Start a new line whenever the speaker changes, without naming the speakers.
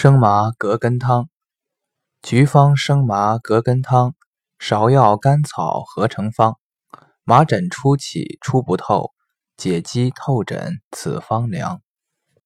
生麻葛根汤，菊方生麻葛根汤，芍药甘草合成方，麻疹初起出不透，解肌透疹此方良。